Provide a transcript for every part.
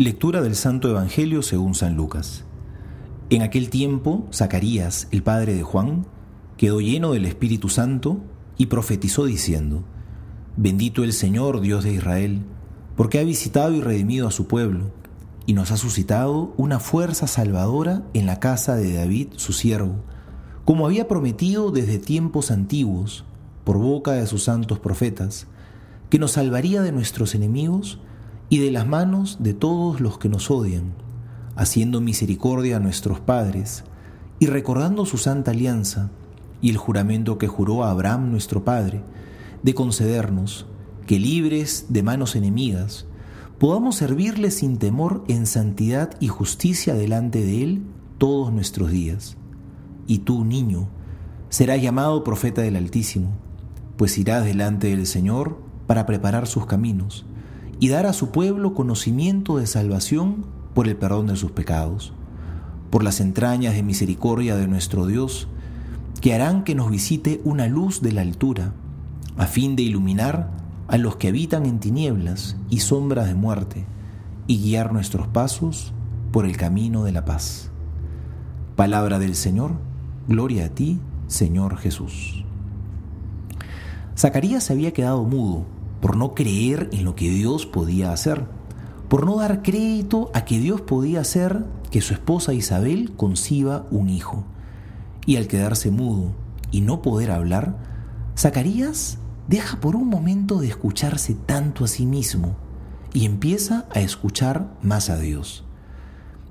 Lectura del Santo Evangelio según San Lucas. En aquel tiempo, Zacarías, el padre de Juan, quedó lleno del Espíritu Santo y profetizó diciendo, Bendito el Señor, Dios de Israel, porque ha visitado y redimido a su pueblo, y nos ha suscitado una fuerza salvadora en la casa de David, su siervo, como había prometido desde tiempos antiguos, por boca de sus santos profetas, que nos salvaría de nuestros enemigos, y de las manos de todos los que nos odian, haciendo misericordia a nuestros padres, y recordando su santa alianza y el juramento que juró a Abraham nuestro Padre, de concedernos que libres de manos enemigas, podamos servirle sin temor en santidad y justicia delante de Él todos nuestros días. Y tú, niño, serás llamado profeta del Altísimo, pues irás delante del Señor para preparar sus caminos y dar a su pueblo conocimiento de salvación por el perdón de sus pecados, por las entrañas de misericordia de nuestro Dios, que harán que nos visite una luz de la altura, a fin de iluminar a los que habitan en tinieblas y sombras de muerte, y guiar nuestros pasos por el camino de la paz. Palabra del Señor, gloria a ti, Señor Jesús. Zacarías se había quedado mudo por no creer en lo que Dios podía hacer, por no dar crédito a que Dios podía hacer que su esposa Isabel conciba un hijo. Y al quedarse mudo y no poder hablar, Zacarías deja por un momento de escucharse tanto a sí mismo y empieza a escuchar más a Dios.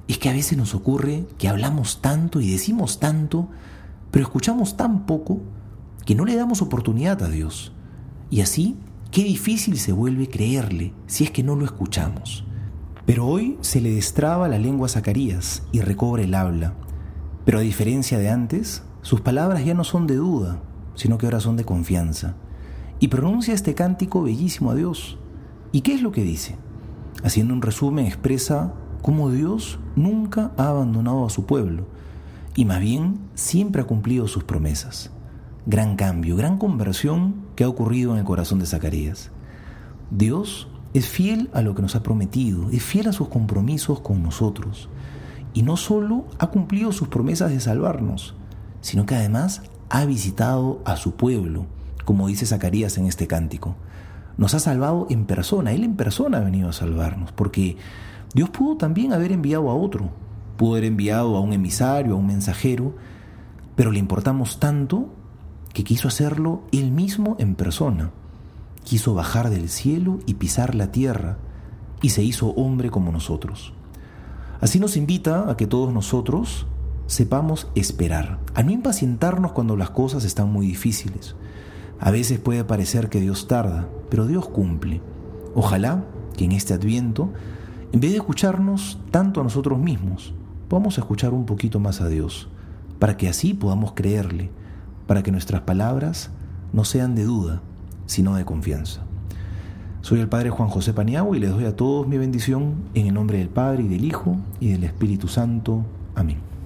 Es que a veces nos ocurre que hablamos tanto y decimos tanto, pero escuchamos tan poco que no le damos oportunidad a Dios. Y así Qué difícil se vuelve creerle si es que no lo escuchamos. Pero hoy se le destraba la lengua a Zacarías y recobra el habla. Pero a diferencia de antes, sus palabras ya no son de duda, sino que ahora son de confianza. Y pronuncia este cántico bellísimo a Dios. ¿Y qué es lo que dice? Haciendo un resumen expresa cómo Dios nunca ha abandonado a su pueblo y más bien siempre ha cumplido sus promesas gran cambio, gran conversión que ha ocurrido en el corazón de Zacarías. Dios es fiel a lo que nos ha prometido, es fiel a sus compromisos con nosotros. Y no solo ha cumplido sus promesas de salvarnos, sino que además ha visitado a su pueblo, como dice Zacarías en este cántico. Nos ha salvado en persona, Él en persona ha venido a salvarnos, porque Dios pudo también haber enviado a otro, pudo haber enviado a un emisario, a un mensajero, pero le importamos tanto que quiso hacerlo él mismo en persona. Quiso bajar del cielo y pisar la tierra, y se hizo hombre como nosotros. Así nos invita a que todos nosotros sepamos esperar, a no impacientarnos cuando las cosas están muy difíciles. A veces puede parecer que Dios tarda, pero Dios cumple. Ojalá que en este adviento, en vez de escucharnos tanto a nosotros mismos, podamos escuchar un poquito más a Dios, para que así podamos creerle, para que nuestras palabras no sean de duda, sino de confianza. Soy el Padre Juan José Paniagua y les doy a todos mi bendición en el nombre del Padre y del Hijo y del Espíritu Santo. Amén.